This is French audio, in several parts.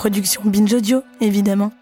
Production Binge Audio, évidemment.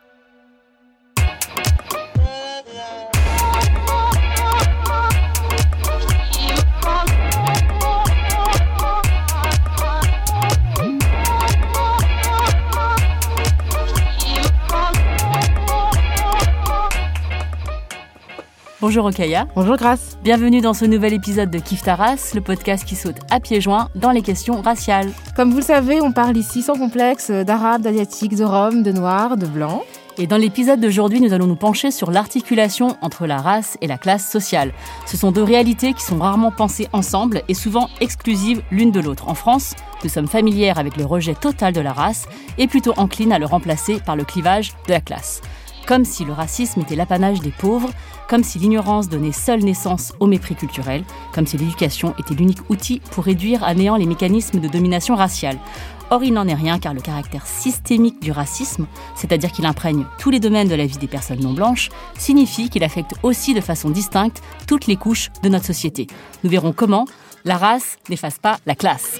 Bonjour Okaya. Bonjour Grace. Bienvenue dans ce nouvel épisode de Kif Taras, le podcast qui saute à pieds joints dans les questions raciales. Comme vous le savez, on parle ici sans complexe d'arabes, d'asiatiques, de roms, de noirs, de blancs. Et dans l'épisode d'aujourd'hui, nous allons nous pencher sur l'articulation entre la race et la classe sociale. Ce sont deux réalités qui sont rarement pensées ensemble et souvent exclusives l'une de l'autre. En France, nous sommes familières avec le rejet total de la race et plutôt enclines à le remplacer par le clivage de la classe. Comme si le racisme était l'apanage des pauvres, comme si l'ignorance donnait seule naissance au mépris culturel, comme si l'éducation était l'unique outil pour réduire à néant les mécanismes de domination raciale. Or, il n'en est rien car le caractère systémique du racisme, c'est-à-dire qu'il imprègne tous les domaines de la vie des personnes non blanches, signifie qu'il affecte aussi de façon distincte toutes les couches de notre société. Nous verrons comment la race n'efface pas la classe.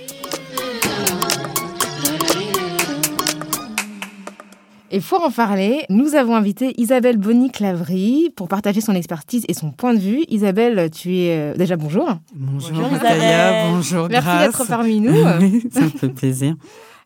Et pour en parler, nous avons invité Isabelle Bonny-Clavry pour partager son expertise et son point de vue. Isabelle, tu es euh, déjà bonjour. Bonjour, bonjour Isabelle. bonjour Merci d'être parmi nous. ça me fait plaisir.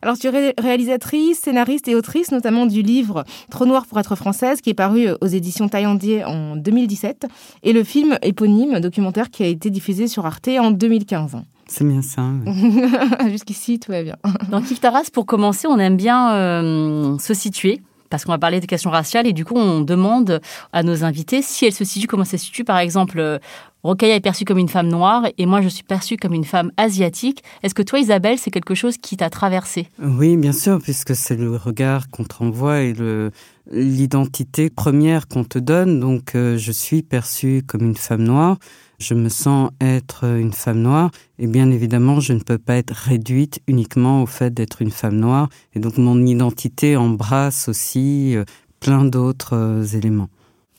Alors, tu es réalisatrice, scénariste et autrice, notamment du livre Trop noir pour être française, qui est paru aux éditions Taillandier en 2017, et le film éponyme, documentaire qui a été diffusé sur Arte en 2015. C'est bien ça. Jusqu'ici, tout va bien. Dans Kif Taras, pour commencer, on aime bien euh, se situer parce qu'on va parler des questions raciales et du coup on demande à nos invités si elles se situent, comment ça se situe. Par exemple, euh, Rokaya est perçue comme une femme noire et moi je suis perçue comme une femme asiatique. Est-ce que toi Isabelle, c'est quelque chose qui t'a traversé Oui, bien sûr, puisque c'est le regard qu'on te renvoie et le, l'identité première qu'on te donne. Donc euh, je suis perçue comme une femme noire je me sens être une femme noire, et bien évidemment, je ne peux pas être réduite uniquement au fait d'être une femme noire. Et donc, mon identité embrasse aussi euh, plein d'autres euh, éléments.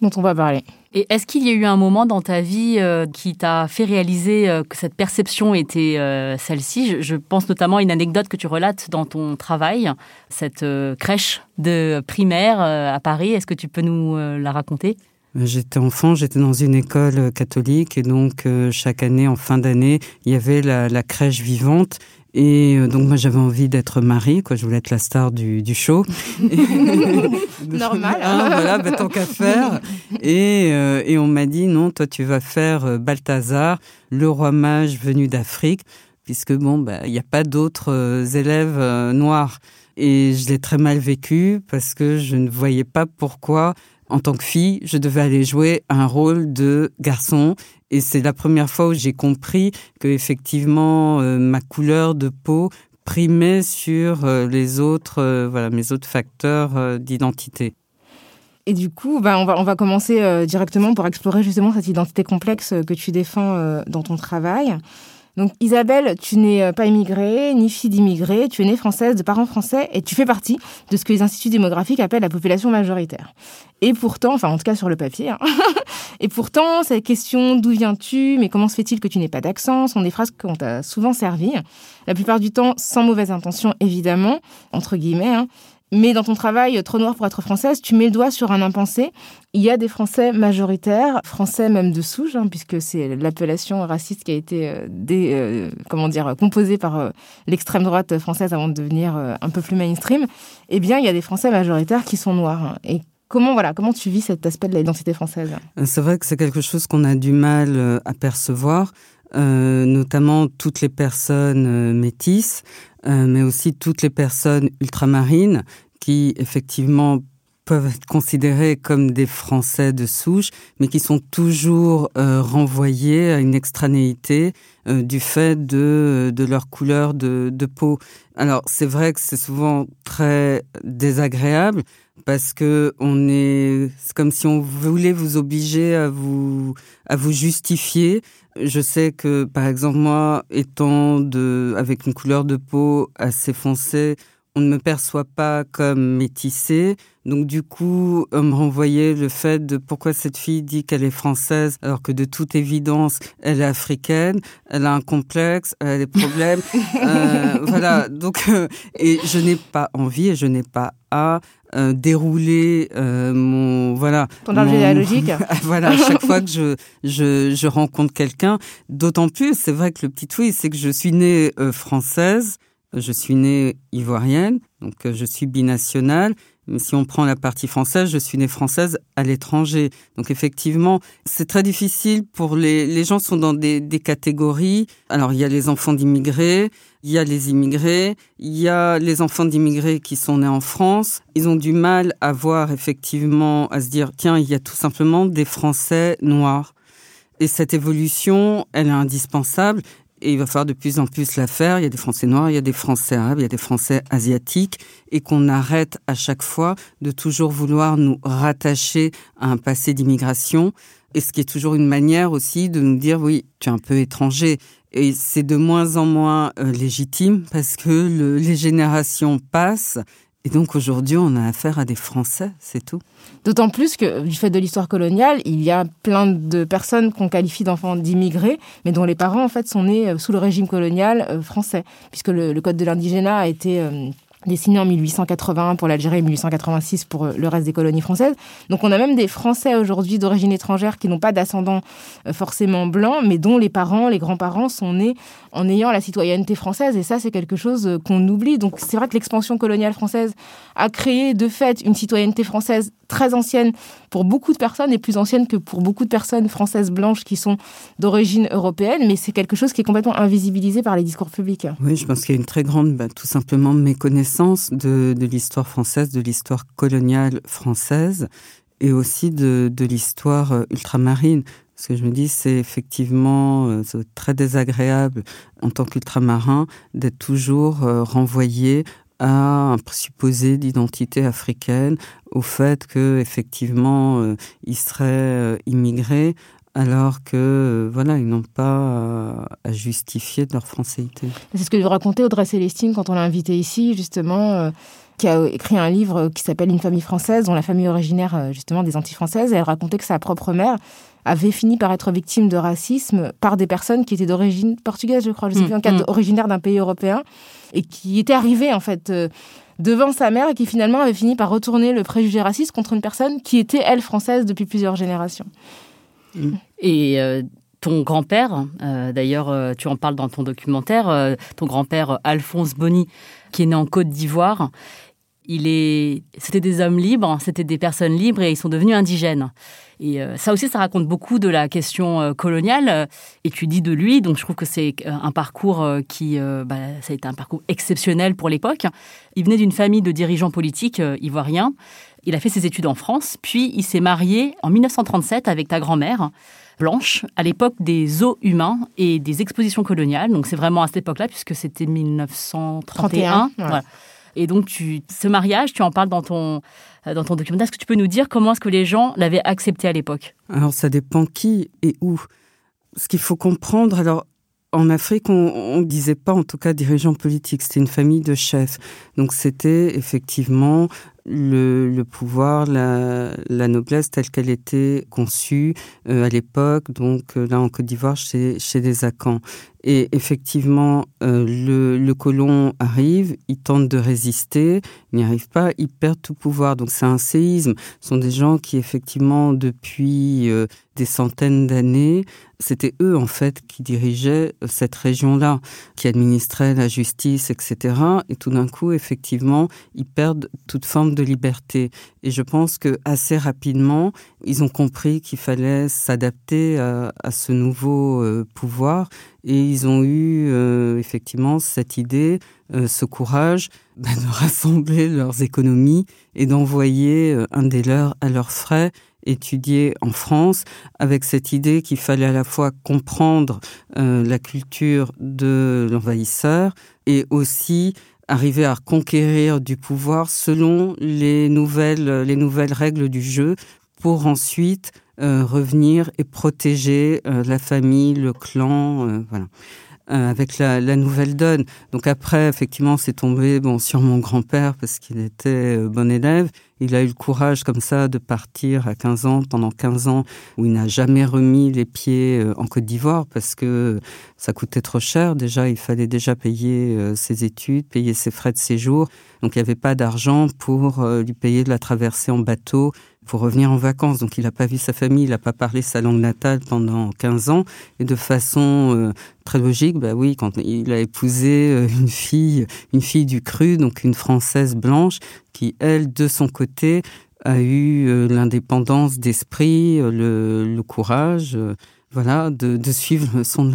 Dont on va parler. Et est-ce qu'il y a eu un moment dans ta vie euh, qui t'a fait réaliser que cette perception était celle-ci? Je, pense notamment à une anecdote que tu relates dans ton travail, cette crèche de primaire à Paris. Est-ce que tu peux nous la raconter? J'étais enfant, j'étais dans une école euh, catholique et donc euh, chaque année, en fin d'année, il y avait la, crèche vivante et euh, donc moi j'avais envie d'être Marie, quoi. Je voulais être la star du, du show. Normal. ah, voilà, bah, tant qu'à faire. Et, et on m'a dit non, toi tu vas faire Balthazar, le roi mage venu d'Afrique, puisque bon, bah il n'y a pas d'autres élèves noirs. Et je l'ai très mal vécu parce que je ne voyais pas pourquoi en tant que fille, je devais aller jouer un rôle de garçon. Et c'est la première fois où j'ai compris que effectivement euh, ma couleur de peau primait sur euh, les autres, euh, voilà, mes autres facteurs d'identité. Et du coup, ben, on, va, on va commencer directement pour explorer justement cette identité complexe que tu défends dans ton travail. Donc Isabelle, tu n'es euh, pas immigrée, ni fille d'immigrés, tu es née française, de parents français, et tu fais partie de ce que les instituts démographiques appellent la population majoritaire. Et pourtant, enfin en tout cas sur le papier, hein, et pourtant, cette question d'où viens-tu, mais comment se fait-il que tu n'aies pas d'accent, sont des phrases qu'on t'a souvent servies, la plupart du temps sans mauvaise intention évidemment, entre guillemets, hein, mais dans ton travail Trop noir pour être française, tu mets le doigt sur un impensé. Il y a des Français majoritaires, Français même de souche, hein, puisque c'est l'appellation raciste qui a été euh, euh, comment dire, composée par euh, l'extrême droite française avant de devenir un peu plus mainstream. Eh bien, il y a des Français majoritaires qui sont noirs. Et Comment, voilà, comment tu vis cet aspect de l'identité française? C'est vrai que c'est quelque chose qu'on a du mal à percevoir, notamment toutes les personnes métisses, mais aussi toutes les personnes ultramarines qui effectivement peuvent être considérés comme des Français de souche, mais qui sont toujours euh, renvoyés à une extranéité euh, du fait de, de leur couleur de, de peau. Alors c'est vrai que c'est souvent très désagréable parce que on est, c'est comme si on voulait vous obliger à vous à vous justifier. Je sais que par exemple moi, étant de avec une couleur de peau assez foncée, on ne me perçoit pas comme métissée. Donc du coup, on me renvoyait le fait de pourquoi cette fille dit qu'elle est française alors que de toute évidence, elle est africaine, elle a un complexe, elle a des problèmes. euh, voilà, donc euh, et je n'ai pas envie et je n'ai pas à euh, dérouler euh, mon voilà ton arbre généalogique. voilà, à chaque fois que je je, je rencontre quelqu'un, d'autant plus, c'est vrai que le petit oui, c'est que je suis née euh, française. Je suis née ivoirienne, donc euh, je suis binationale. Mais si on prend la partie française, je suis née française à l'étranger. Donc effectivement, c'est très difficile pour les, les gens sont dans des, des catégories. Alors il y a les enfants d'immigrés, il y a les immigrés, il y a les enfants d'immigrés qui sont nés en France. Ils ont du mal à voir effectivement, à se dire, tiens, il y a tout simplement des Français noirs. Et cette évolution, elle est indispensable et il va falloir de plus en plus la faire. Il y a des Français noirs, il y a des Français arabes, il y a des Français asiatiques, et qu'on arrête à chaque fois de toujours vouloir nous rattacher à un passé d'immigration, et ce qui est toujours une manière aussi de nous dire oui, tu es un peu étranger. Et c'est de moins en moins euh, légitime parce que le, les générations passent et donc aujourd'hui, on a affaire à des Français, c'est tout. D'autant plus que du fait de l'histoire coloniale, il y a plein de personnes qu'on qualifie d'enfants d'immigrés, mais dont les parents en fait sont nés euh, sous le régime colonial euh, français, puisque le, code de l'indigénat a été euh, dessiné en 1881 pour l'Algérie et 1886 pour le reste des colonies françaises. Donc on a même des Français aujourd'hui d'origine étrangère qui n'ont pas d'ascendant forcément blanc, mais dont les parents, les grands-parents sont nés en ayant la citoyenneté française. Et ça, c'est quelque chose qu'on oublie. Donc c'est vrai que l'expansion coloniale française a créé de fait une citoyenneté française très ancienne pour beaucoup de personnes et plus ancienne que pour beaucoup de personnes françaises blanches qui sont d'origine européenne, mais c'est quelque chose qui est complètement invisibilisé par les discours publics. Oui, je pense qu'il y a une très grande, bah, tout simplement, méconnaissance de, l'histoire française, de l'histoire coloniale française et aussi de, de l'histoire ultramarine. Ce que je me dis, c'est effectivement euh, très désagréable en tant qu'ultramarin d'être toujours euh, renvoyé à un présupposé d'identité africaine, au fait que effectivement euh, ils seraient immigrés, alors que euh, voilà, ils n'ont pas à, justifier de leur françaïté. C'est ce que je racontais Audrey Célestine quand on l'a invitée ici, justement, euh, qui a écrit un livre qui s'appelle Une famille française, dont la famille originaire euh, justement des Antilles françaises. Et elle racontait que sa propre mère avait fini par être victime de racisme par des personnes qui étaient d'origine portugaise, je crois, je sais plus, en cas mmh. originaire d'un pays européen, et qui étaient arrivées en fait. Euh, devant sa mère et qui finalement avait fini par retourner le préjugé raciste contre une personne qui était, elle, française depuis plusieurs générations. Et euh, ton grand-père, euh, d'ailleurs, euh, tu en parles dans ton documentaire, euh, ton grand-père Alphonse Bonny, qui est né en Côte d'Ivoire, il est, c'était des hommes libres, c'était des personnes libres et ils sont devenus indigènes. Et euh, ça aussi, ça raconte beaucoup de la question euh, coloniale. Et tu dis de lui, donc je trouve que c'est un parcours euh, qui, bah, ça a été un parcours exceptionnel pour l'époque. Il venait d'une famille de dirigeants politiques ivoiriens. Il a fait ses études en France, puis il s'est marié en 1937 avec ta grand-mère blanche à l'époque des eaux humains et des expositions coloniales. Donc c'est vraiment à cette époque-là, puisque c'était 1931. 31, ouais. voilà. Et donc, ce mariage, tu en parles dans ton, dans ton documentaire. Est-ce que tu peux nous dire comment est-ce que les gens l'avaient accepté à l'époque? Alors, ça dépend qui et où. Ce qu'il faut comprendre, alors, en Afrique, on ne disait pas en tout cas dirigeant politique, c'était une famille de chefs. Donc c'était effectivement le, pouvoir, la, la, noblesse telle qu'elle était conçue euh, à l'époque, donc euh, là en Côte d'Ivoire chez, chez les Akans. Et effectivement, euh, le, colon arrive, il tente de résister, il n'y arrive pas, il perd tout pouvoir. Donc c'est un séisme. Ce sont des gens qui effectivement depuis euh, des centaines d'années, c'était eux en fait qui dirigeaient cette région-là, qui administraient la justice, etc. Et tout d'un coup, effectivement, ils perdent toute forme de liberté. Et je pense que assez rapidement, ils ont compris qu'il fallait s'adapter à, ce nouveau euh, pouvoir Et ils ont eu euh, effectivement cette idée, euh, ce courage bah, de rassembler leurs économies et d'envoyer euh, un des leurs à leurs frais étudier en France, avec cette idée qu'il fallait à la fois comprendre la culture de l'envahisseur et aussi arriver à conquérir du pouvoir selon les nouvelles, les nouvelles règles du jeu pour ensuite euh, revenir et protéger euh, la famille, le clan, euh, voilà. avec la, la, nouvelle donne. Donc après, effectivement, c'est tombé bon sur mon grand-père parce qu'il était bon élève. Il a eu le courage comme ça de partir à 15 ans, pendant 15 ans, où il n'a jamais remis les pieds en Côte d'Ivoire parce que ça coûtait trop cher. Déjà, il fallait déjà payer ses études, payer ses frais de séjour. Donc il n'y avait pas d'argent pour lui payer de la traversée en bateau pour revenir en vacances. Donc il n'a pas vu sa famille, il n'a pas parlé sa langue natale pendant 15 ans. Et de façon euh, très logique, bah oui, quand il a épousé euh, une fille, une fille du cru, donc une française blanche, qui elle, de son côté, a eu euh, l'indépendance d'esprit, le, courage, voilà, de, de, suivre son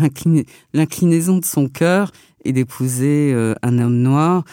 l'inclinaison de son cœur et d'épouser un homme noir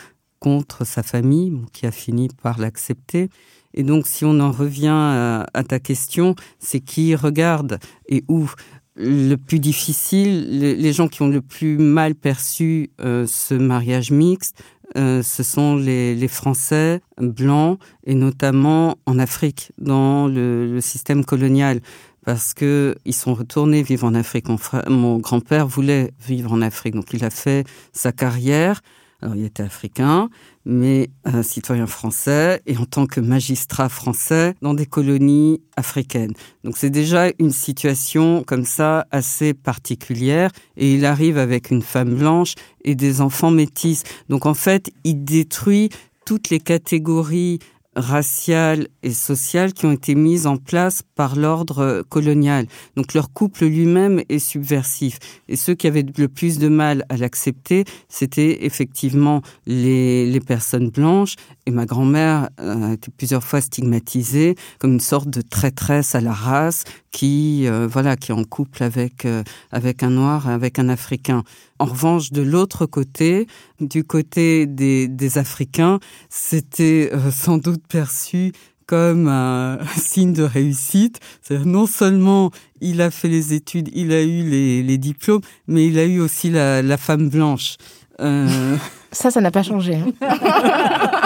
contre sa famille, qui a fini par l'accepter. Et donc, si on en revient à, ta question, c'est qui regarde et où? Le plus difficile, les, gens qui ont le plus mal perçu euh, ce mariage mixte, euh, ce sont les, Français blancs et notamment en Afrique, dans le, système colonial parce que ils sont retournés vivre en Afrique. Mon grand-père voulait vivre en Afrique, donc il a fait sa carrière. Alors, il était africain, mais un citoyen français et en tant que magistrat français dans des colonies africaines. Donc c'est déjà une situation comme ça assez particulière et il arrive avec une femme blanche et des enfants métis. Donc en fait, il détruit toutes les catégories raciales et sociales qui ont été mises en place par l'ordre colonial. Donc leur couple lui-même est subversif. Et ceux qui avaient le plus de mal à l'accepter, c'était effectivement les, les personnes blanches. Et ma grand-mère euh, a été plusieurs fois stigmatisée comme une sorte de traîtresse à la race qui, euh, voilà, qui est en couple avec, euh, avec un noir, avec un africain. En revanche, de l'autre côté, du côté des, des Africains, c'était sans doute perçu comme un signe de réussite. C'est-à-dire non seulement il a fait les études, il a eu les, les diplômes, mais il a eu aussi la, la femme blanche. Euh... Ça, ça n'a pas changé. Hein.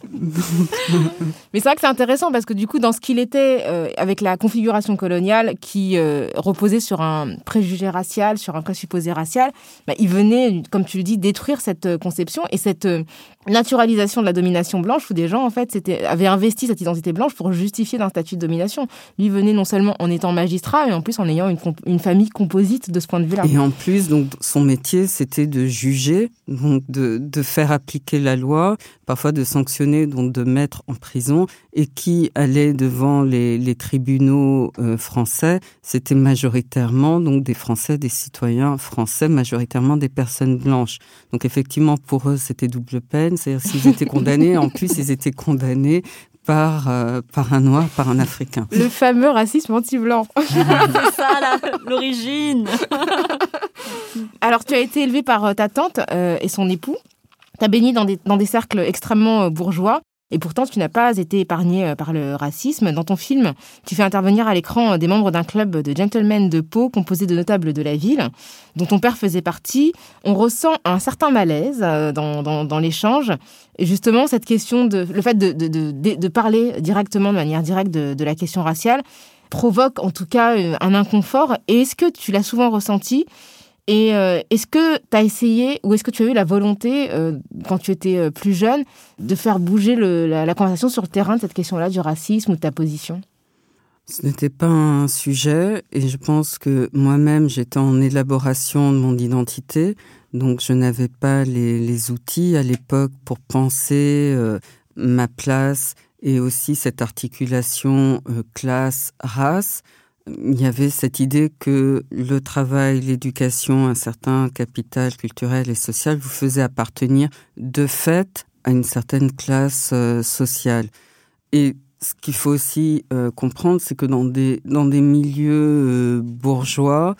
Mais c'est vrai que c'est intéressant parce que du coup, dans ce qu'il était, euh, avec la configuration coloniale qui euh, reposait sur un préjugé racial, sur un présupposé racial, bah, il venait, comme tu le dis, détruire cette euh, conception et cette naturalisation de la domination blanche où des gens, en fait, avaient investi cette identité blanche pour justifier d'un statut de domination. Lui venait non seulement en étant magistrat, mais en plus en ayant une, famille composite de ce point de vue-là. Et en plus, donc, son métier, c'était de juger, donc de faire appliquer la loi, parfois de sanctionner, donc de mettre en prison, et qui allait devant les, les tribunaux euh, français, c'était majoritairement donc des Français, des citoyens français, majoritairement des personnes blanches. Donc effectivement, pour eux, c'était double peine. C'est-à-dire s'ils étaient condamnés, en plus, ils étaient condamnés par, euh, par un noir, par un africain. Le fameux racisme anti-blanc. C'est ça, l'origine. Alors, tu as été élevé par euh, ta tante et son époux. Tu as baigné dans des, dans des cercles extrêmement bourgeois. Et pourtant, tu n'as pas été épargné euh, par le racisme. Dans ton film, tu fais intervenir à l'écran euh, des membres d'un club de gentlemen de peau composé de notables de la ville, dont ton père faisait partie. On ressent un certain malaise euh, dans, l'échange. Et justement, cette question de, le fait de, de, parler directement, de manière directe, de, de la question raciale, provoque en tout cas un inconfort. Et est-ce que tu l'as souvent ressenti et euh, est-ce que tu as essayé ou est-ce que tu as eu la volonté, euh, quand tu étais euh, plus jeune, de faire bouger la, conversation sur le terrain de cette question-là, du racisme ou de ta position? Ce n'était pas un sujet et je pense que moi-même, j'étais en élaboration de mon identité, donc je n'avais pas les, les, outils à l'époque pour penser ma place et aussi cette articulation classe-race il y avait cette idée que le travail, l'éducation, un certain capital culturel et social vous faisait appartenir de fait à une certaine classe euh, sociale. Et ce qu'il faut aussi euh, comprendre, c'est que dans des, dans des milieux euh, bourgeois,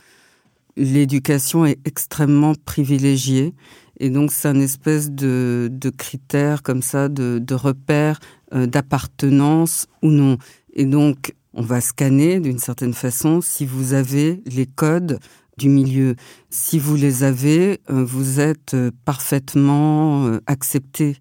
l'éducation est extrêmement privilégiée. Et donc, c'est un espèce de, de critère comme ça, de, de repère d'appartenance ou non. Et donc, on va scanner d'une certaine façon si vous avez les codes du milieu. Si vous les avez, euh, vous êtes euh, parfaitement accepté.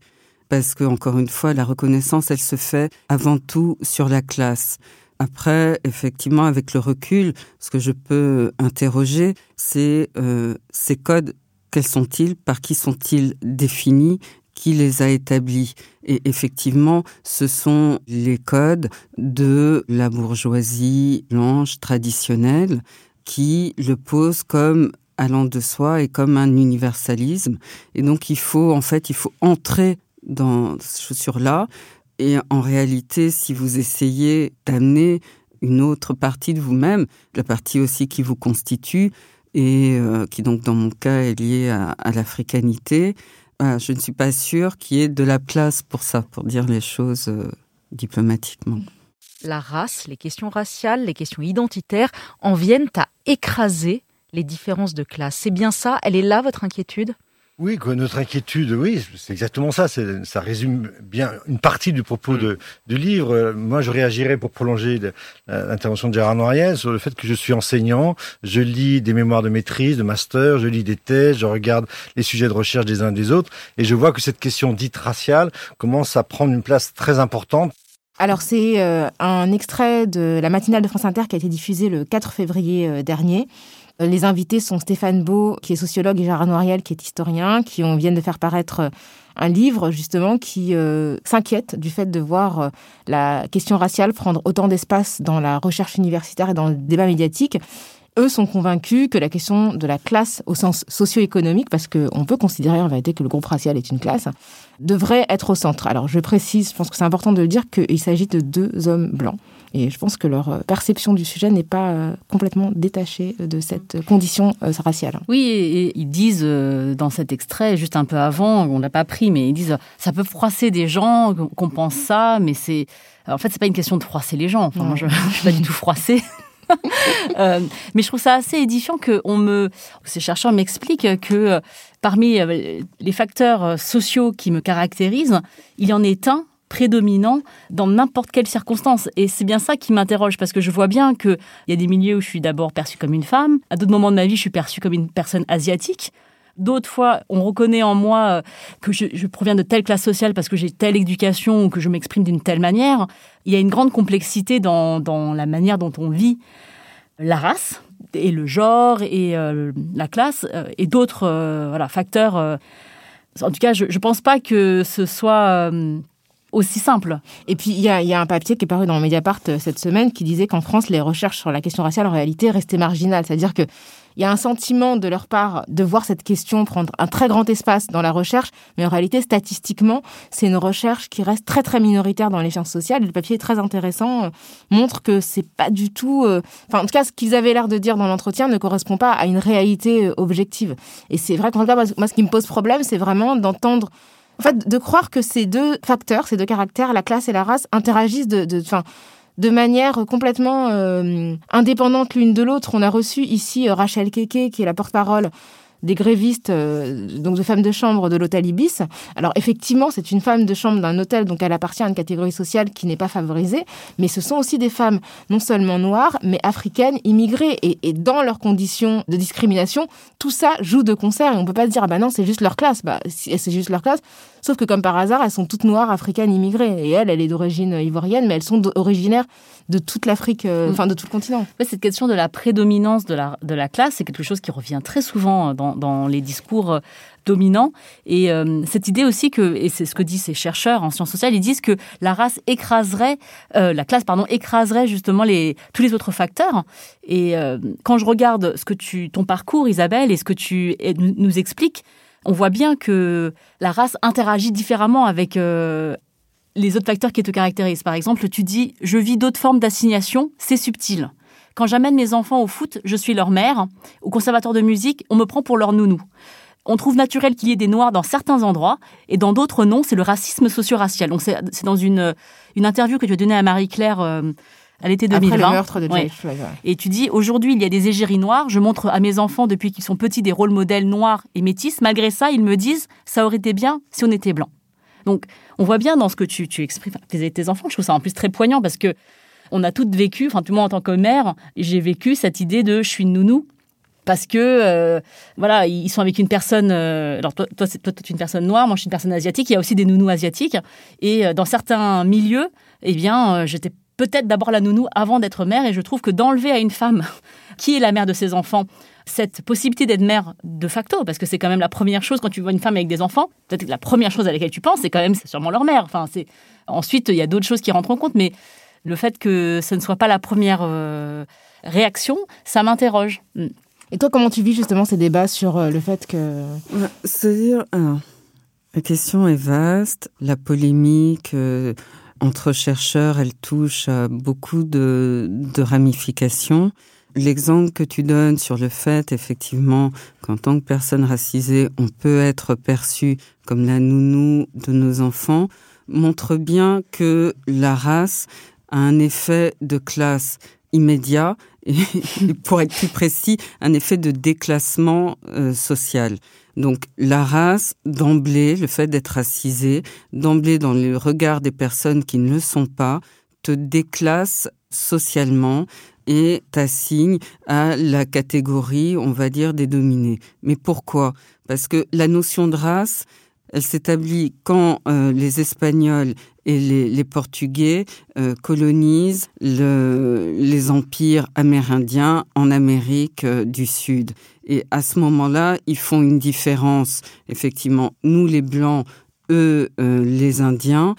Parce que, encore une fois, la reconnaissance, elle se fait avant tout sur la classe. Après, effectivement, avec le recul, ce que je peux interroger, c'est euh, ces codes, quels sont-ils, par qui sont-ils définis, qui les a établis Et effectivement, ce sont les codes de la bourgeoisie blanche traditionnelle qui le posent comme allant de soi et comme un universalisme. Et donc, il faut, en fait, il faut entrer dans ces chaussures-là et en réalité, si vous essayez d'amener une autre partie de vous-même, la partie aussi qui vous constitue, et euh, qui donc dans mon cas est liée à, l'africanité, euh, je ne suis pas sûre qu'il y ait de la place pour ça, pour dire les choses euh, diplomatiquement. La race, les questions raciales, les questions identitaires en viennent à écraser les différences de classe. C'est bien ça? Elle est là votre inquiétude? Oui, notre inquiétude, oui, c'est exactement ça. Ça résume bien une partie du propos de, du livre. Moi, je réagirais pour prolonger l'intervention de Gérard Noiriel sur le fait que je suis enseignant, je lis des mémoires de maîtrise, de master, je lis des thèses, je regarde les sujets de recherche des uns des autres, et je vois que cette question dite raciale commence à prendre une place très importante. Alors c'est euh, un extrait de la matinale de France Inter qui a été diffusé le 4 février euh, dernier. Euh, les invités sont Stéphane Beau, qui est sociologue, et Gérard Noiriel, qui est historien, qui viennent de faire paraître euh, un livre justement qui euh, s'inquiète du fait de voir la question raciale prendre autant d'espace dans la recherche universitaire et dans le débat médiatique. Eux sont convaincus que la question de la classe au sens socio-économique, parce qu'on peut considérer en vérité que le groupe racial est une classe, devrait être au centre. Alors je précise, je pense que c'est important de le dire, qu'il s'agit de deux hommes blancs. Et je pense que leur euh, perception du sujet n'est pas euh, complètement détachée de cette condition euh, raciale. Oui, et ils disent dans cet extrait, juste un peu avant, on l'a pas pris, mais ils disent ça peut froisser des gens qu'on pense ça, mais c'est en fait c'est pas une question de froisser les gens. Enfin, moi, je, je suis pas du tout froissée. mais je trouve ça assez édifiant que on me, ces chercheurs m'expliquent que parmi les facteurs sociaux qui me caractérisent, il y en est un prédominant dans n'importe quelle circonstance. Et c'est bien ça qui m'interroge, parce que je vois bien qu'il y a des milieux où je suis d'abord perçue comme une femme, à d'autres moments de ma vie, je suis perçue comme une personne asiatique. D'autres fois, on reconnaît en moi euh, que je, proviens de telle classe sociale parce que j'ai telle éducation ou que je m'exprime d'une telle manière. Il y a une grande complexité dans, la manière dont on vit la race et le genre et euh, la classe euh, et d'autres facteurs. en tout cas, je ne pense pas que ce soit aussi simple. Et puis, il y a, un papier qui est paru dans Mediapart euh, cette semaine qui disait qu'en France, les recherches sur la question raciale, en réalité, restaient marginales. C'est-à-dire que il y a un sentiment de leur part de voir cette question prendre un très grand espace dans la recherche, mais en réalité, statistiquement, c'est une recherche qui reste très très minoritaire dans les sciences sociales. Le papier est très intéressant, euh, montre que c'est pas du tout, euh, enfin en tout cas, ce qu'ils avaient l'air de dire dans l'entretien ne correspond pas à une réalité objective. Et c'est vrai qu'en tout cas, moi, ce qui me pose problème, c'est vraiment d'entendre en fait, de croire que ces deux facteurs, ces deux caractères, la classe et la race, interagissent de, de, de manière complètement euh, indépendante l'une de l'autre. On a reçu ici euh, Rachel Keke, qui est la porte-parole des grévistes, euh, donc de femmes de chambre de l'hôtel Ibis. Alors effectivement, c'est une femme de chambre d'un hôtel, donc elle appartient à une catégorie sociale qui n'est pas favorisée, mais ce sont aussi des femmes non seulement noires, mais africaines, immigrées, et, dans leurs conditions de discrimination, tout ça joue de concert, et on peut pas dire, ah bah non, c'est juste leur classe. Bah, c'est juste leur classe. Sauf que comme par hasard, elles sont toutes noires, africaines, immigrées. Et elle, elle est d'origine ivoirienne, mais elles sont originaires de toute l'Afrique, euh, mm. enfin de tout le continent. cette question de la prédominance de la, de la classe, c'est quelque chose qui revient très souvent dans, dans les discours euh, dominants. Et euh, cette idée aussi que, et c'est ce que disent ces chercheurs en sciences sociales, ils disent que la race écraserait, la classe, pardon, écraserait justement les, tous les autres facteurs. Et quand je regarde ce que tu, ton parcours, Isabelle, et ce que tu nous expliques, on voit bien que la race interagit différemment avec euh, les autres facteurs qui te caractérisent. Par exemple, tu dis je vis d'autres formes d'assignation, c'est subtil. Quand j'amène mes enfants au foot, je suis leur mère. Au conservatoire de musique, on me prend pour leur nounou. On trouve naturel qu'il y ait des noirs dans certains endroits et dans d'autres non, c'est le racisme socio-racial. C'est dans une, une interview que tu as donnée à Marie-Claire euh, à l'été Après 2020. le meurtre de Ouais. George Floyd. ouais. Et tu dis, aujourd'hui, il y a des égéries noires. Je montre à mes enfants, depuis qu'ils sont petits, des rôles modèles noirs et métis. Malgré ça, ils me disent, ça aurait été bien si on était blanc. Donc, on voit bien dans ce que tu, tu exprimes tes, tes enfants. Je trouve ça en plus très poignant parce que on a toutes vécu, enfin, tout moi en tant que mère, j'ai vécu cette idée de je suis une nounou. Parce que, euh, voilà, ils sont avec une personne. euh, alors, toi, toi, toi, tu es une personne noire, moi, je suis une personne asiatique. Il y a aussi des nounous asiatiques. Et euh, dans certains milieux, eh bien, j'étais peut-être d'abord la nounou avant d'être mère. Et je trouve que d'enlever à une femme qui est la mère de ses enfants cette possibilité d'être mère de facto, parce que c'est quand même la première chose quand tu vois une femme avec des enfants, peut-être que la première chose à laquelle tu penses, c'est quand même c'est sûrement leur mère. Enfin, c'est ensuite il y a d'autres choses qui rentrent en compte, mais le fait que ce ne soit pas la première euh, réaction, ça m'interroge. Mm. Et toi, comment tu vis justement ces débats sur euh, le fait que Ouais, C'est-à-dire, alors, la question est vaste, la polémique euh, entre chercheurs, elle touche à beaucoup de, de ramifications. L'exemple que tu donnes sur le fait, effectivement, qu'en tant que personne racisée, on peut être perçu comme la nounou de nos enfants, montre bien que la race a un effet de classe immédiat et, pour être plus précis, un effet de déclassement euh, social. Donc la race, d'emblée, le fait d'être racisé, d'emblée dans le regard des personnes qui ne le sont pas, te déclasse socialement et t'assigne à la catégorie, on va dire, des dominés. Mais pourquoi? Parce que la notion de race, elle s'établit quand euh, les Espagnols et les, Portugais euh, colonisent le- les empires amérindiens en Amérique euh, du Sud. Et à ce moment-là, ils font une différence. Effectivement, nous les Blancs, eux les Indiens.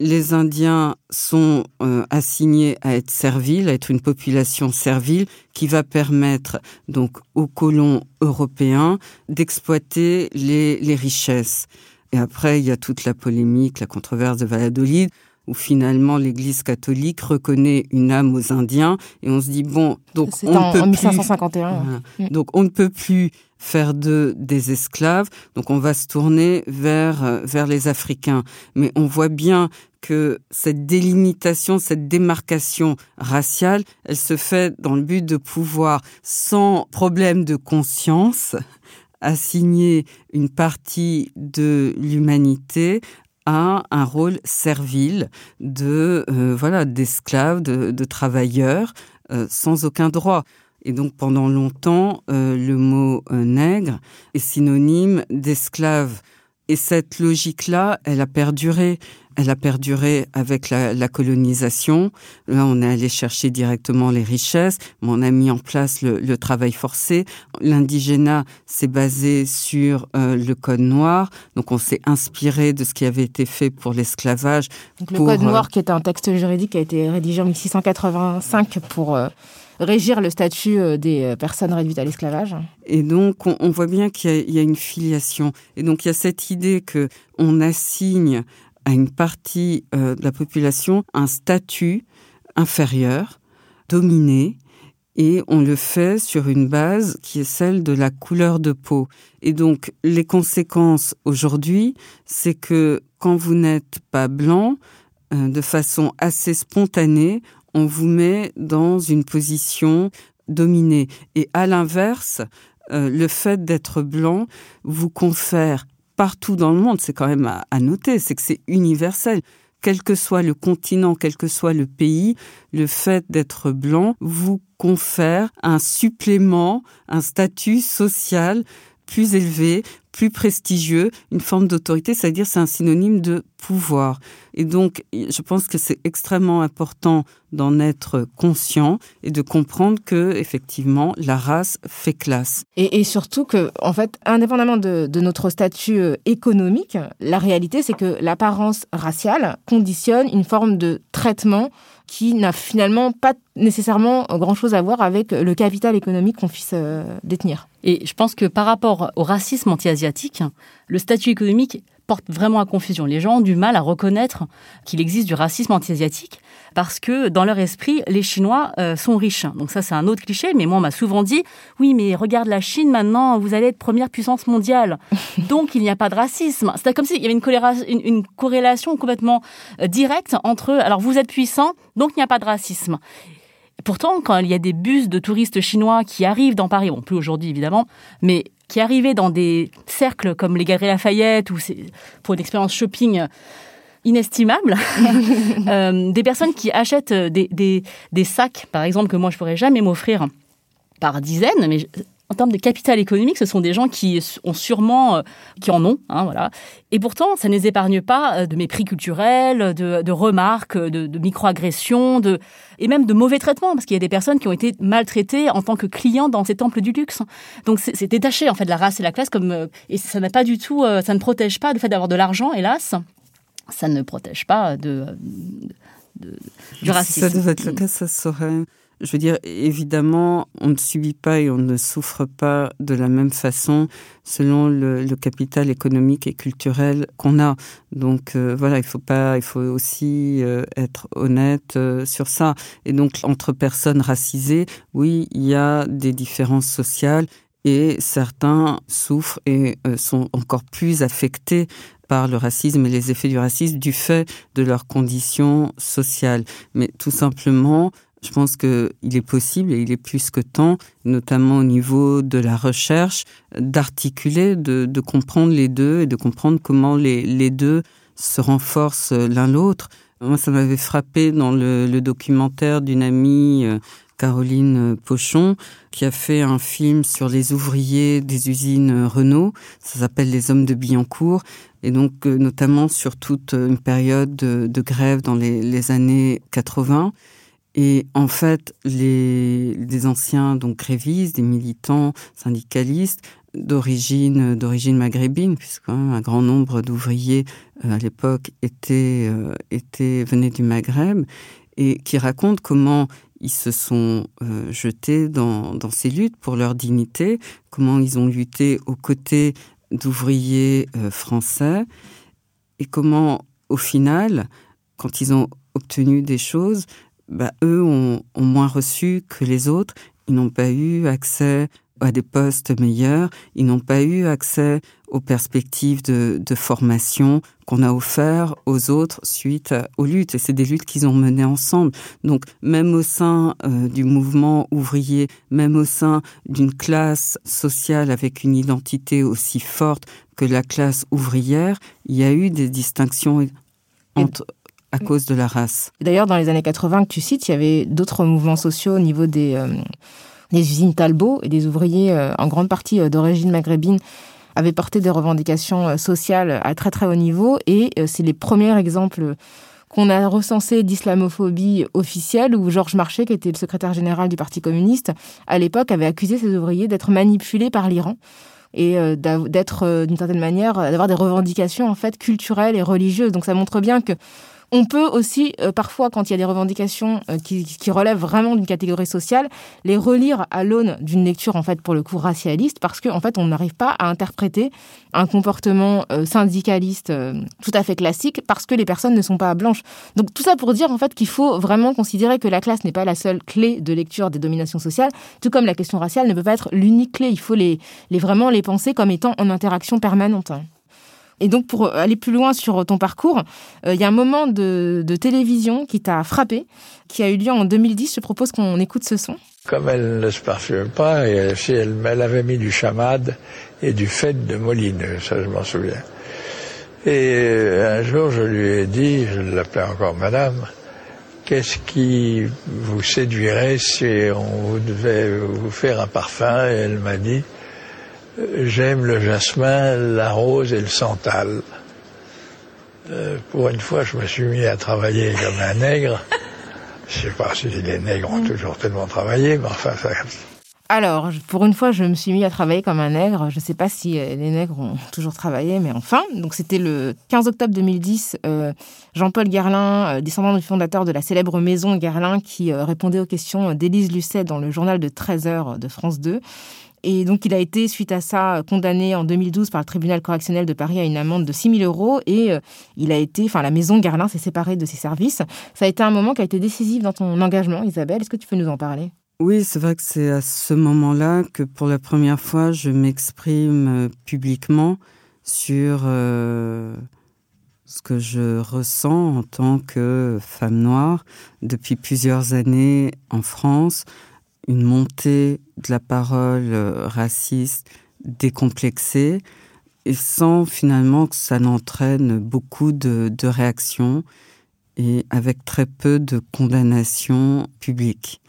Les Indiens sont euh, assignés à être serviles, à être une population servile qui va permettre donc aux colons européens d'exploiter les, les richesses. Et après, il y a toute la polémique, la controverse de Valladolid, où finalement l'Église catholique reconnaît une âme aux Indiens, et on se dit bon, donc on en, ne peut en plus 1551 voilà. Mm. Donc on ne peut plus faire d'eux des esclaves, donc on va se tourner vers, euh, vers les Africains. Mais on voit bien que cette délimitation, cette démarcation raciale, elle se fait dans le but de pouvoir, sans problème de conscience, assigner une partie de l'humanité à un rôle servile de euh, voilà d'esclaves, de, de travailleurs euh, sans aucun droit. Et donc pendant longtemps, euh, le mot nègre est synonyme d'esclave. Et cette logique-là, elle a perduré. Elle a perduré avec la, la colonisation. Là, on est allé chercher directement les richesses, on a mis en place le, le travail forcé. L'indigénat s'est basé sur euh, le code noir, donc on s'est inspiré de ce qui avait été fait pour l'esclavage. Donc, le Pour, Code euh, noir, qui est un texte juridique, a été rédigé en 1685 pour euh, régir le statut euh, des euh, personnes réduites à l'esclavage. Et donc, on, voit bien qu'il y, a- une filiation. Et donc, il y a cette idée que on assigne à une partie euh, de la population un statut inférieur, dominé, et on le fait sur une base qui est celle de la couleur de peau. Et donc, les conséquences aujourd'hui, c'est que quand vous n'êtes pas blanc, de façon assez spontanée, on vous met dans une position dominée. Et à l'inverse, euh, le fait d'être blanc vous confère partout dans le monde, c'est quand même à, à noter, c'est que c'est universel. Quel que soit le continent, quel que soit le pays, le fait d'être blanc vous confère un supplément, un statut social plus élevé, plus prestigieux, une forme d'autorité, c'est-à-dire c'est un synonyme de pouvoir. Et donc, je pense que c'est extrêmement important d'en être conscient et de comprendre que, effectivement, la race fait classe. Et, surtout que, en fait, indépendamment de, de notre statut euh, économique, la réalité, c'est que l'apparence raciale conditionne une forme de traitement qui n'a finalement pas nécessairement grand-chose à voir avec le capital économique qu'on puisse euh, détenir. Et je pense que par rapport au racisme anti-asiatique, le statut économique porte vraiment à confusion. Les gens ont du mal à reconnaître qu'il existe du racisme anti-asiatique parce que dans leur esprit, les Chinois euh, sont riches. Donc ça, c'est un autre cliché, mais moi, on m'a souvent dit, oui, mais regarde la Chine maintenant, vous allez être première puissance mondiale. Donc il n'y a pas de racisme. C'est comme s'il y avait une, une corrélation complètement euh, directe entre, alors vous êtes puissant, donc il n'y a pas de racisme. Pourtant, quand il y a des bus de touristes chinois qui arrivent dans Paris, bon, plus aujourd'hui évidemment, mais qui arrivaient dans des cercles comme les Galeries Lafayette ou pour une expérience shopping inestimable, euh, des personnes qui achètent des, des, des, sacs, par exemple, que moi je pourrais jamais m'offrir par dizaines, mais en termes de capital économique, ce sont des gens qui ont sûrement, euh, qui en ont, hein, voilà. Et pourtant, ça ne les épargne pas euh, de mépris culturel, de, remarques, de, de microagressions, de et même de mauvais traitements, parce qu'il y a des personnes qui ont été maltraitées en tant que clients dans ces temples du luxe. Donc c'est détaché en fait de la race et la classe, comme euh, et ça n'a pas du tout, ça ne protège pas le fait d'avoir de l'argent, hélas. Ça ne protège pas de, du racisme. Si ça devait être le cas, ça serait je veux dire, évidemment, on ne subit pas et on ne souffre pas de la même façon selon le, capital économique et culturel qu'on a. Donc euh, voilà, il faut pas, il faut aussi euh, être honnête euh, sur ça. Et donc entre personnes racisées, oui, il y a des différences sociales et certains souffrent et sont encore plus affectés par le racisme et les effets du racisme du fait de leurs conditions sociales. Mais tout simplement, je pense qu'il est possible et il est plus que temps, notamment au niveau de la recherche, d'articuler, de, comprendre les deux et de comprendre comment les, les deux se renforcent l'un l'autre. Moi, ça m'avait frappé dans le, le documentaire d'une amie, euh, Caroline Pochon, qui a fait un film sur les ouvriers des usines Renault. Ça s'appelle Les Hommes de Billancourt. Et donc, euh, notamment sur toute une période de, grève dans les, années 80. Et en fait, les, anciens donc grévistes, des militants syndicalistes d'origine d'origine maghrébine, puisque un grand nombre d'ouvriers euh, à l'époque étaient euh, étaient venaient du Maghreb, et qui racontent comment ils se sont euh, jetés dans, ces luttes pour leur dignité, comment ils ont lutté aux côtés d'ouvriers français, et comment, au final, quand ils ont obtenu des choses, bah, eux ont, moins reçu que les autres. Ils n'ont pas eu accès à des postes meilleurs, ils n'ont pas eu accès aux perspectives de, de formation qu'on a offert aux autres suite aux luttes. Et c'est des luttes qu'ils ont menées ensemble. Donc même au sein euh, du mouvement ouvrier, même au sein d'une classe sociale avec une identité aussi forte que la classe ouvrière, il y a eu des distinctions entre, à cause de la race. D'ailleurs, dans les années 80 que tu cites, il y avait d'autres mouvements sociaux au niveau des, euh, des usines Talbot et des ouvriers, euh, en grande partie euh, d'origine maghrébine, avaient porté des revendications sociales à très très haut niveau. Et c'est les premiers exemples qu'on a recensés d'islamophobie officielle où Georges Marchais, qui était le secrétaire général du Parti communiste, à l'époque avait accusé ses ouvriers d'être manipulés par l'Iran et d'être d'une certaine manière d'avoir des revendications en fait culturelles et religieuses. Donc ça montre bien que on peut aussi, euh, parfois, quand il y a des revendications euh, qui, relèvent vraiment d'une catégorie sociale, les relire à l'aune d'une lecture, en fait, pour le coup, racialiste, parce qu'en en fait, on n'arrive pas à interpréter un comportement euh, syndicaliste tout à fait classique parce que les personnes ne sont pas blanches. Donc, tout ça pour dire, en fait, qu'il faut vraiment considérer que la classe n'est pas la seule clé de lecture des dominations sociales, tout comme la question raciale ne peut pas être l'unique clé. Il faut les, vraiment les penser comme étant en interaction permanente. Et donc, pour aller plus loin sur ton parcours, euh, il y a un moment de, télévision qui t'a frappé, qui a eu lieu en 2010. Je propose qu'on écoute ce son. Comme elle ne se parfume pas, elle, elle avait mis du chamade et du fait de molineux, ça je m'en souviens. Et euh, un jour, je lui ai dit, je l'appelais encore madame, qu'est-ce qui vous séduirait si on devait vous faire un parfum? Et elle m'a dit, j'aime le jasmin, la rose et le santal. Euh, pour une fois, je me suis mis à travailler comme un nègre. Je sais pas si les nègres ont toujours tellement travaillé, mais enfin, ça... Alors, pour une fois, je me suis mis à travailler comme un nègre. Je ne sais pas si euh, les nègres ont toujours travaillé, mais enfin. Donc, c'était le 15 octobre 2010. Euh, Jean-Paul Guerlain, descendant du fondateur de la célèbre maison Guerlain, qui répondait aux questions d'Élise Lucet dans le journal de 13 heures de France 2. Et donc, il a été, suite à ça, condamné en 2012 par le tribunal correctionnel de Paris à une amende de 6 000 euros. Et euh, il a été, enfin, la maison Garlin s'est séparée de ses services. Ça a été un moment qui a été décisif dans ton engagement, Isabelle. Est-ce que tu peux nous en parler? Oui, c'est vrai que c'est à ce moment-là que pour la première fois, je m'exprime euh, publiquement sur euh, ce que je ressens en tant que femme noire depuis plusieurs années en France, une montée de la parole euh, raciste décomplexée et sans finalement que ça n'entraîne beaucoup de, réactions et avec très peu de condamnations publiques.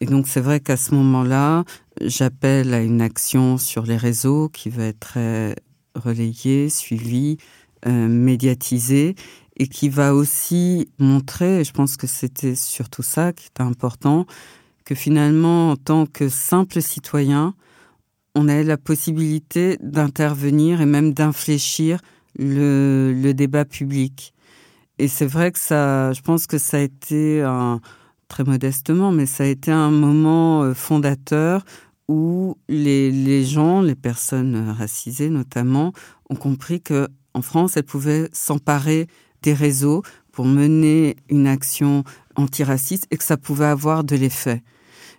Et donc c'est vrai qu'à ce moment-là, j'appelle à une action sur les réseaux qui va être très relayée, suivie, euh, médiatisée et qui va aussi montrer, et je pense que c'était surtout ça qui était important, que finalement, en tant que simple citoyen, on a la possibilité d'intervenir et même d'infléchir le, débat public. Et c'est vrai que ça, je pense que ça a été très modestement, mais ça a été un moment euh, fondateur où les, les gens, les personnes racisées notamment, ont compris que en France, elles pouvaient s'emparer des réseaux pour mener une action antiraciste et que ça pouvait avoir de l'effet.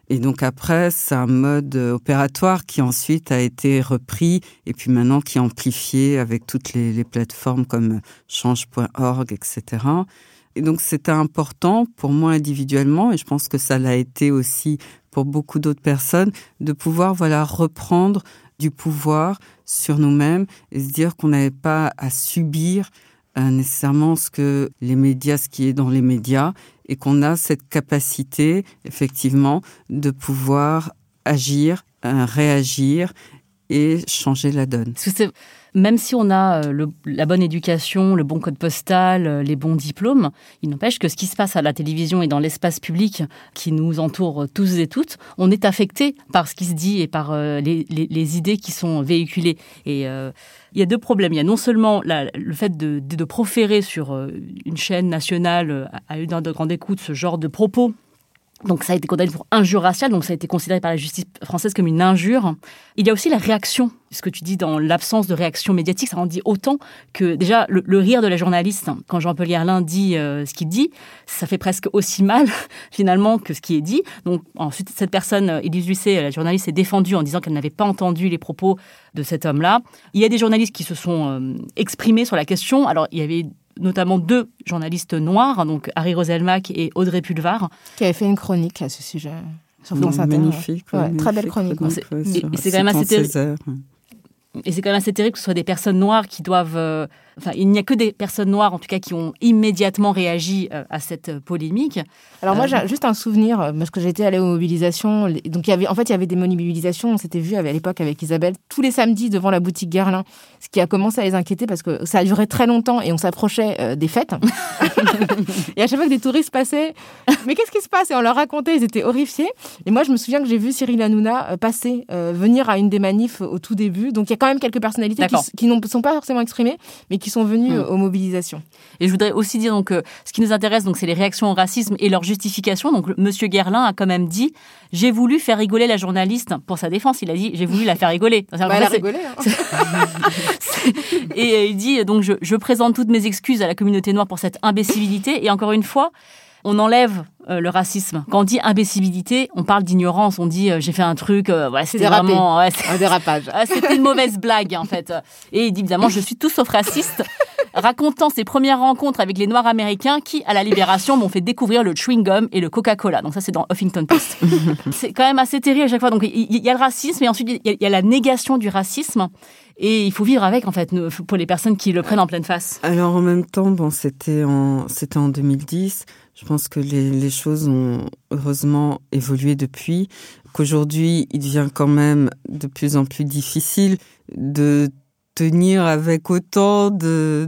Et donc après, c'est un mode opératoire qui ensuite a été repris et puis maintenant qui est amplifié avec toutes les, les plateformes comme change.org, etc. Et donc c'était important pour moi individuellement et je pense que ça l'a été aussi pour beaucoup d'autres personnes de pouvoir voilà reprendre du pouvoir sur nous-mêmes et se dire qu'on n'avait pas à subir euh, nécessairement ce que les médias, ce qui est dans les médias, et qu'on a cette capacité, effectivement, de pouvoir agir, euh, réagir et changer la donne même si on a euh, la bonne éducation, le bon code postal, euh, les bons diplômes, il n'empêche que ce qui se passe à la télévision et dans l'espace public qui nous entoure tous et toutes, on est affecté par ce qui se dit et par euh, les, idées qui sont véhiculées. Et il y a deux problèmes. Il y a non seulement le fait de, proférer sur une chaîne nationale à une grande écoute ce genre de propos donc ça a été condamné pour injure raciale, donc ça a été considéré par la justice française comme une injure. Il y a aussi la réaction, ce que tu dis dans l'absence de réaction médiatique, ça en dit autant que déjà le, rire de la journaliste, quand Jean-Paul Yerlin dit euh, ce qu'il dit, ça fait presque aussi mal finalement que ce qui est dit. Donc ensuite cette personne, Élise Lucet, la journaliste, s'est défendue en disant qu'elle n'avait pas entendu les propos de cet homme-là. Il y a des journalistes qui se sont euh, exprimés sur la question. Alors il y avait notamment deux journalistes noirs, donc Harry Roselmack et Audrey Pulvar. Qui avaient fait une chronique à ce sujet. Sur France Inter. Magnifique. Ouais, magnifique très belle chronique. et c'est quand même assez terrible. Et c'est quand même assez terrible que ce soit des personnes noires qui doivent. Euh, enfin, il n'y a que des personnes noires, en tout cas, qui ont immédiatement réagi euh, à cette polémique. Alors moi, j'ai juste un souvenir parce que j'étais allée aux mobilisations. Donc il y avait, en fait, il y avait des mobilisations. On s'était vu à l'époque avec Isabelle tous les samedis devant la boutique Guerlain, ce qui a commencé à les inquiéter parce que ça a duré très longtemps et on s'approchait euh, des fêtes. et à chaque fois que des touristes passaient, mais qu'est-ce qui se passe? Et on leur racontait, ils étaient horrifiés. Et moi, je me souviens que j'ai vu Cyril Hanouna passer, euh, venir à une des manifs au tout début. Donc il y a quand même quelques personnalités qui, qui ne sont pas forcément exprimées, mais qui sont venues mmh. aux mobilisations. Et je voudrais aussi dire donc, ce qui nous intéresse, donc, c'est les réactions au racisme et leur justification. Donc, Monsieur Guerlain a quand même dit j'ai voulu faire rigoler la journaliste pour sa défense. Il a dit j'ai voulu la faire rigoler. Bah, elle a rigolé. Hein. et euh, il dit donc je, je présente toutes mes excuses à la communauté noire pour cette imbécilité. Et encore une fois, on enlève euh, le racisme. Quand on dit imbécilité, on parle d'ignorance. On dit euh, j'ai fait un truc, euh, ouais, c'était vraiment ouais, un dérapage. c'était une mauvaise blague en fait. Et il dit évidemment je suis tout sauf raciste, racontant ses premières rencontres avec les Noirs américains qui, à la Libération, m'ont fait découvrir le chewing gum et le Coca-Cola. Donc ça c'est dans Huffington Post. c'est quand même assez terrible à chaque fois. Donc il y, y, a le racisme et ensuite il y, a la négation du racisme. Et il faut vivre avec, en fait, pour les personnes qui le prennent en pleine face. Alors, en même temps, bon, c'était en, c'était en 2010. Je pense que les, choses ont heureusement évolué depuis, qu'aujourd'hui, il devient quand même de plus en plus difficile de tenir avec autant de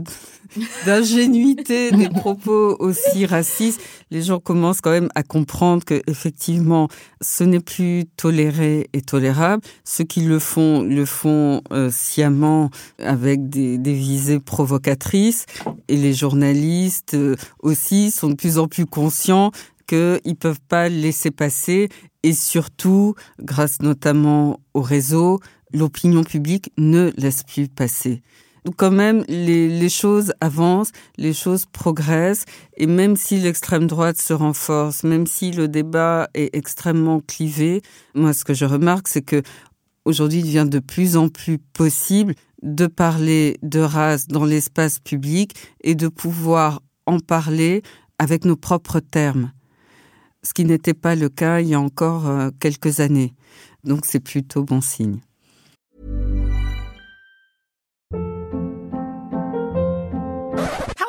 d'ingénuité des propos aussi racistes, les gens commencent quand même à comprendre que effectivement, ce n'est plus toléré et tolérable. Ceux qui le font le font euh, sciemment avec des, des, visées provocatrices, et les journalistes euh, aussi sont de plus en plus conscients qu'ils ne peuvent pas laisser passer et surtout, grâce notamment au réseau, l'opinion publique ne laisse plus passer. Donc quand même, les, choses avancent, les choses progressent, et même si l'extrême droite se renforce, même si le débat est extrêmement clivé, moi ce que je remarque, c'est que aujourd'hui il devient de plus en plus possible de parler de race dans l'espace public et de pouvoir en parler avec nos propres termes, ce qui n'était pas le cas il y a encore euh, quelques années. Donc c'est plutôt bon signe.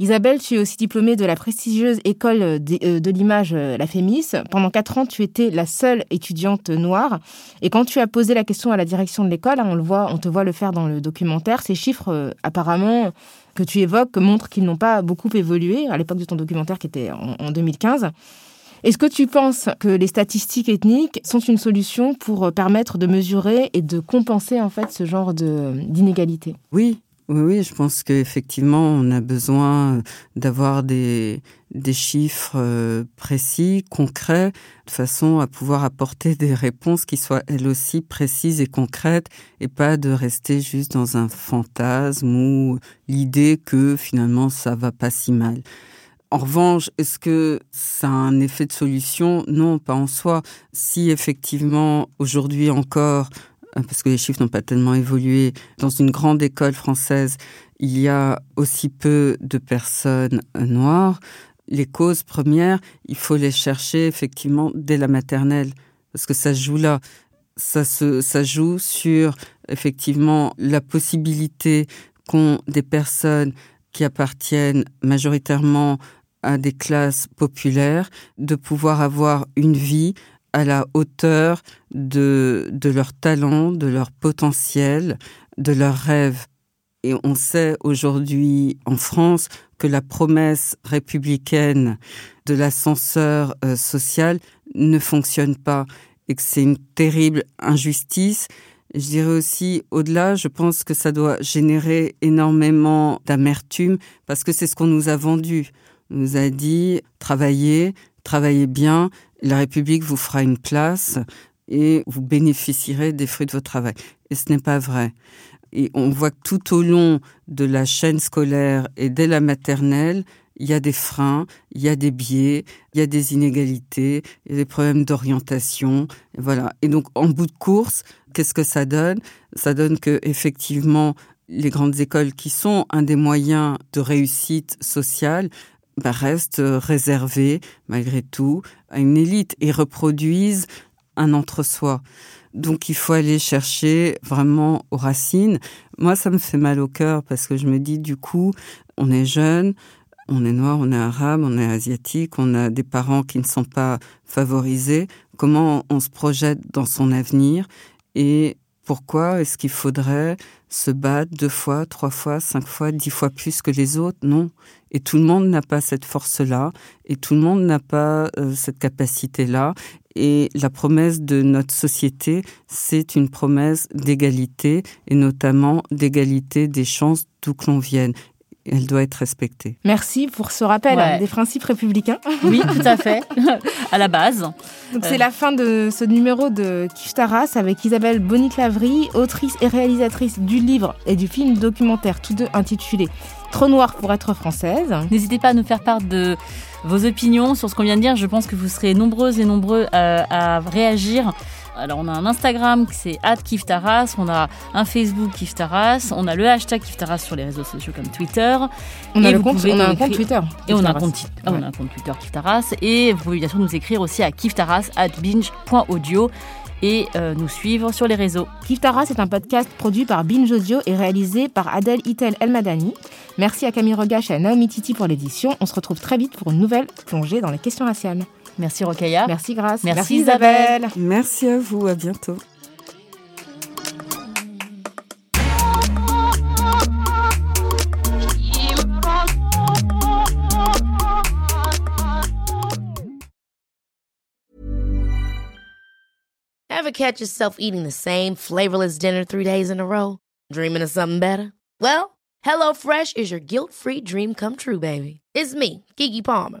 Isabelle, tu es aussi diplômée de la prestigieuse école de, euh, l'image, euh, la FEMIS. Pendant quatre ans, tu étais la seule étudiante noire. Et quand tu as posé la question à la direction de l'école, hein, on le voit, on te voit le faire dans le documentaire, ces chiffres, euh, apparemment, que tu évoques, montrent qu'ils n'ont pas beaucoup évolué à l'époque de ton documentaire qui était en, en 2015. Est-ce que tu penses que les statistiques ethniques sont une solution pour permettre de mesurer et de compenser en fait ce genre d'inégalité? Oui, oui, oui, je pense qu'effectivement, on a besoin d'avoir des, des chiffres euh, précis, concrets, de façon à pouvoir apporter des réponses qui soient elles aussi précises et concrètes, et pas de rester juste dans un fantasme ou l'idée que finalement ça va pas si mal. En revanche, est-ce que ça a un effet de solution? Non, pas en soi. Si effectivement, aujourd'hui encore, euh, parce que les chiffres n'ont pas tellement évolué. Dans une grande école française, il y a aussi peu de personnes euh, noires. Les causes premières, il faut les chercher effectivement dès la maternelle, parce que ça joue là. Ça, se, ça joue sur effectivement la possibilité qu'ont des personnes qui appartiennent majoritairement à des classes populaires de pouvoir avoir une vie à la hauteur de, de leur talent, de leur potentiel, de leurs rêves. Et on sait aujourd'hui en France que la promesse républicaine de l'ascenseur euh, social ne fonctionne pas et que c'est une terrible injustice. Je dirais aussi, au-delà, je pense que ça doit générer énormément d'amertume parce que c'est ce qu'on nous a vendu. On nous a dit, travaillez, travaillez bien, la République vous fera une place et vous bénéficierez des fruits de votre travail. Et ce n'est pas vrai. Et on voit que tout au long de la chaîne scolaire et dès la maternelle, il y a des freins, il y a des biais, il y a des inégalités, il y a des problèmes d'orientation, voilà. Et donc, en bout de course, qu'est-ce que ça donne? Ça donne que effectivement, les grandes écoles qui sont un des moyens de réussite sociale bah, restent réservées, malgré tout, à une élite et reproduisent un entre-soi. Donc il faut aller chercher vraiment aux racines. Moi, ça me fait mal au cœur parce que je me dis, du coup, on est jeune, on est noir, on est arabe, on est asiatique, on a des parents qui ne sont pas favorisés. Comment on se projette dans son avenir et pourquoi est-ce qu'il faudrait se battre deux fois, trois fois, cinq fois, dix fois plus que les autres? Non. Et tout le monde n'a pas cette force-là, et tout le monde n'a pas euh, cette capacité-là. Et la promesse de notre société, c'est une promesse d'égalité, et notamment d'égalité des chances d'où que l'on vienne elle doit être respectée. Merci pour ce rappel Ouais. des principes républicains. Oui, tout à fait, à la base. Donc c'est la fin de ce numéro de Kif Taras avec Isabelle Bonic-Lavry, autrice et réalisatrice du livre et du film documentaire, tous deux intitulés Trop noir pour être française. N'hésitez pas à nous faire part de vos opinions sur ce qu'on vient de dire. Je pense que vous serez nombreuses et nombreux à, à réagir. Alors, on a un Instagram, c'est @kiftaras, on a un Facebook Kiftaras, on a le hashtag Kiftaras sur les réseaux sociaux comme Twitter. On a, Et le compte, on a un compte Twitter. Et on a, un compte, ah, on Ouais. a un compte Twitter Kiftaras. Et vous pouvez bien sûr nous écrire aussi à kiftaras at binge.audio et euh, nous suivre sur les réseaux. Kif Taras est un podcast produit par Binge Audio et réalisé par Adèle Itel Elmadani. Merci à Camille Regache et à Naomi Titi pour l'édition. On se retrouve très vite pour une nouvelle plongée dans les questions raciales. Merci Rokhaya. Merci Grâce. Merci, Isabelle. Merci à vous, à bientôt. Ever catch yourself eating the same flavorless dinner three days in a row? Dreaming of something better? Well, HelloFresh is your guilt-free dream come true, baby. It's me, Kiki Palmer.